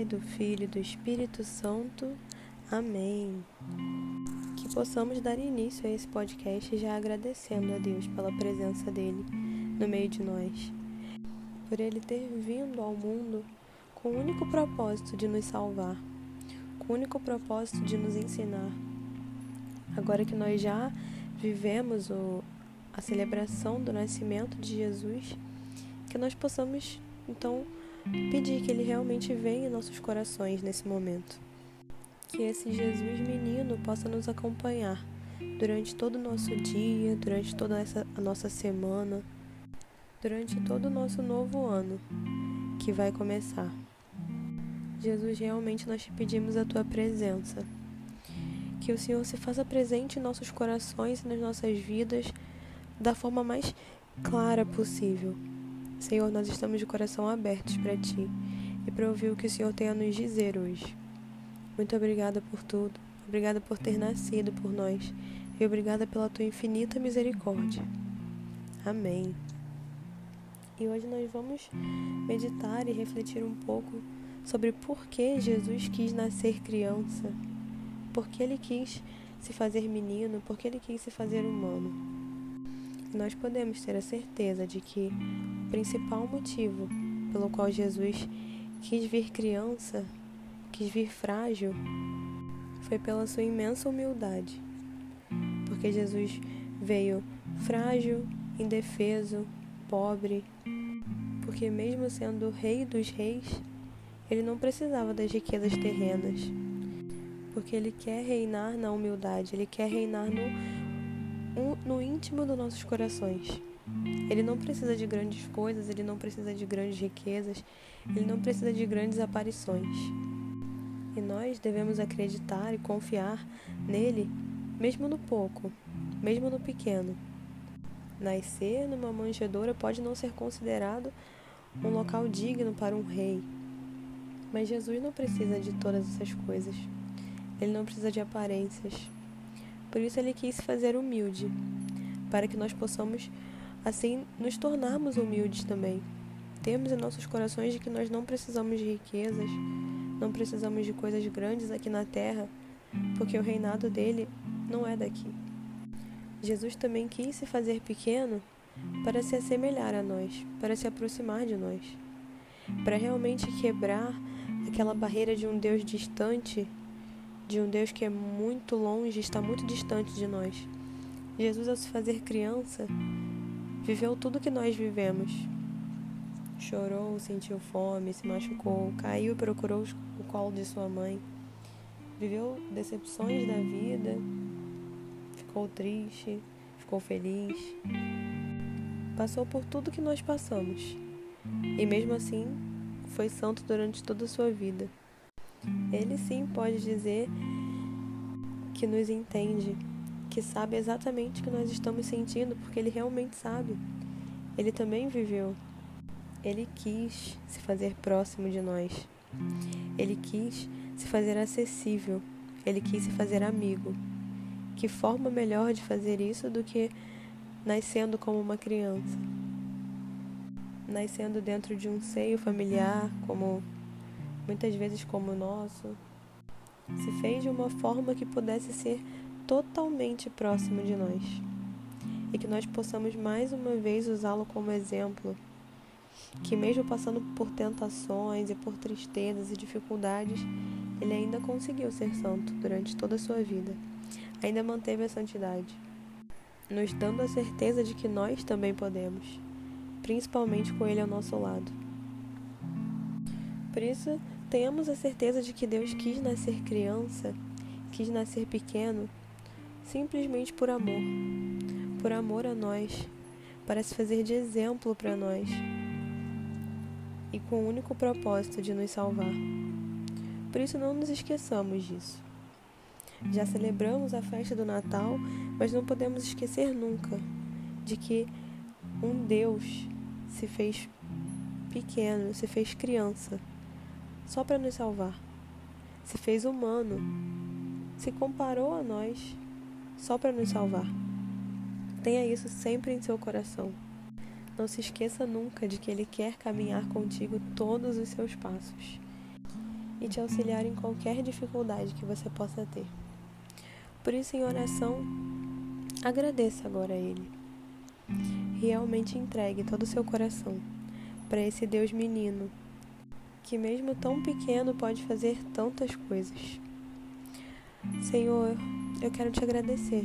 Pai, do Filho e do Espírito Santo. Amém. Que possamos dar início a esse podcast já agradecendo a Deus pela presença dele no meio de nós, por ele ter vindo ao mundo com o único propósito de nos salvar, com o único propósito de nos ensinar. Agora que nós já vivemos o, a celebração do nascimento de Jesus, que nós possamos então pedir que ele realmente venha em nossos corações nesse momento. Que esse Jesus menino possa nos acompanhar durante todo o nosso dia, durante toda essa, a nossa semana, durante todo o nosso novo ano que vai começar. Jesus, realmente nós te pedimos a tua presença. Que o Senhor se faça presente em nossos corações e nas nossas vidas da forma mais clara possível Senhor, nós estamos de coração abertos para Ti e para ouvir o que o Senhor tem a nos dizer hoje. Muito obrigada por tudo, obrigada por ter nascido por nós e obrigada pela Tua infinita misericórdia. Amém. E hoje nós vamos meditar e refletir um pouco sobre por que Jesus quis nascer criança, por que ele quis se fazer menino, por que ele quis se fazer humano nós podemos ter a certeza de que o principal motivo pelo qual Jesus quis vir criança, quis vir frágil, foi pela sua imensa humildade. Porque Jesus veio frágil, indefeso, pobre, porque mesmo sendo o rei dos reis, ele não precisava das riquezas terrenas. Porque ele quer reinar na humildade, ele quer reinar no no íntimo dos nossos corações. Ele não precisa de grandes coisas, ele não precisa de grandes riquezas, ele não precisa de grandes aparições. E nós devemos acreditar e confiar nele, mesmo no pouco, mesmo no pequeno. Nascer numa manjedoura pode não ser considerado um local digno para um rei, mas Jesus não precisa de todas essas coisas. Ele não precisa de aparências. Por isso ele quis se fazer humilde, para que nós possamos assim nos tornarmos humildes também. Temos em nossos corações de que nós não precisamos de riquezas, não precisamos de coisas grandes aqui na terra, porque o reinado dele não é daqui. Jesus também quis se fazer pequeno para se assemelhar a nós, para se aproximar de nós, para realmente quebrar aquela barreira de um Deus distante de um Deus que é muito longe, está muito distante de nós. Jesus, ao se fazer criança, viveu tudo que nós vivemos. Chorou, sentiu fome, se machucou, caiu e procurou o colo de sua mãe. Viveu decepções da vida, ficou triste, ficou feliz. Passou por tudo que nós passamos. E mesmo assim, foi santo durante toda a sua vida. Ele sim pode dizer que nos entende, que sabe exatamente o que nós estamos sentindo, porque ele realmente sabe. Ele também viveu. Ele quis se fazer próximo de nós. Ele quis se fazer acessível. Ele quis se fazer amigo. Que forma melhor de fazer isso do que nascendo como uma criança? Nascendo dentro de um seio familiar, como muitas vezes como o nosso, se fez de uma forma que pudesse ser totalmente próximo de nós e que nós possamos mais uma vez usá-lo como exemplo. Que, mesmo passando por tentações e por tristezas e dificuldades, ele ainda conseguiu ser santo durante toda a sua vida, ainda manteve a santidade, nos dando a certeza de que nós também podemos, principalmente com ele ao nosso lado. Por isso, Tenhamos a certeza de que Deus quis nascer criança, quis nascer pequeno, simplesmente por amor. Por amor a nós, para se fazer de exemplo para nós. e com o único propósito de nos salvar. Por isso, não nos esqueçamos disso. Já celebramos a festa do Natal, mas não podemos esquecer nunca de que um Deus se fez pequeno, se fez criança, só para nos salvar. Se fez humano, se comparou a nós só para nos salvar. Tenha isso sempre em seu coração. Não se esqueça nunca de que Ele quer caminhar contigo todos os seus passos e te auxiliar em qualquer dificuldade que você possa ter. Por isso, em oração, agradeça agora a Ele. Realmente entregue todo o seu coração para esse Deus menino, que mesmo tão pequeno pode fazer tantas coisas. Senhor, eu quero te agradecer.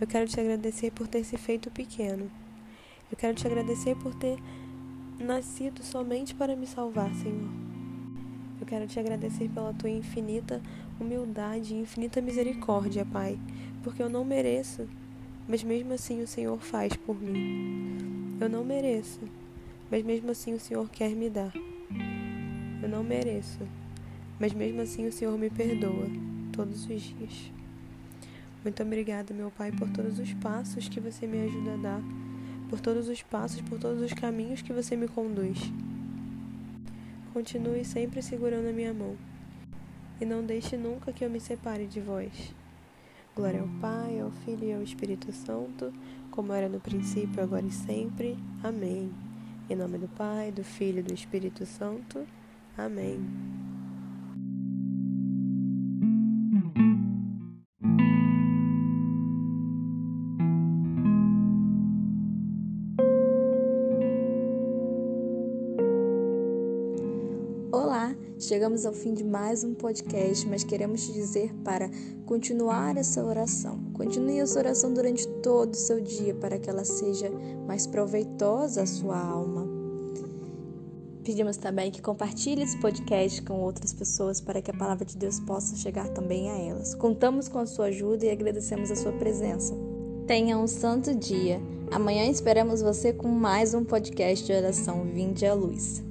Eu quero te agradecer por ter se feito pequeno. Eu quero te agradecer por ter nascido somente para me salvar, Senhor. Eu quero te agradecer pela tua infinita humildade e infinita misericórdia, Pai, porque eu não mereço, mas mesmo assim o Senhor faz por mim. Eu não mereço, mas mesmo assim o Senhor quer me dar. Eu não mereço, mas mesmo assim o Senhor me perdoa todos os dias. Muito obrigada, meu Pai, por todos os passos que você me ajuda a dar, por todos os passos, por todos os caminhos que você me conduz. Continue sempre segurando a minha mão e não deixe nunca que eu me separe de vós. Glória ao Pai, ao Filho e ao Espírito Santo, como era no princípio, agora e sempre. Amém. Em nome do Pai, do Filho e do Espírito Santo. Amém. Olá, chegamos ao fim de mais um podcast, mas queremos te dizer para continuar essa oração. Continue essa oração durante todo o seu dia para que ela seja mais proveitosa à sua alma. Pedimos também que compartilhe esse podcast com outras pessoas para que a palavra de Deus possa chegar também a elas. Contamos com a sua ajuda e agradecemos a sua presença. Tenha um santo dia. Amanhã esperamos você com mais um podcast de oração Vinde à Luz.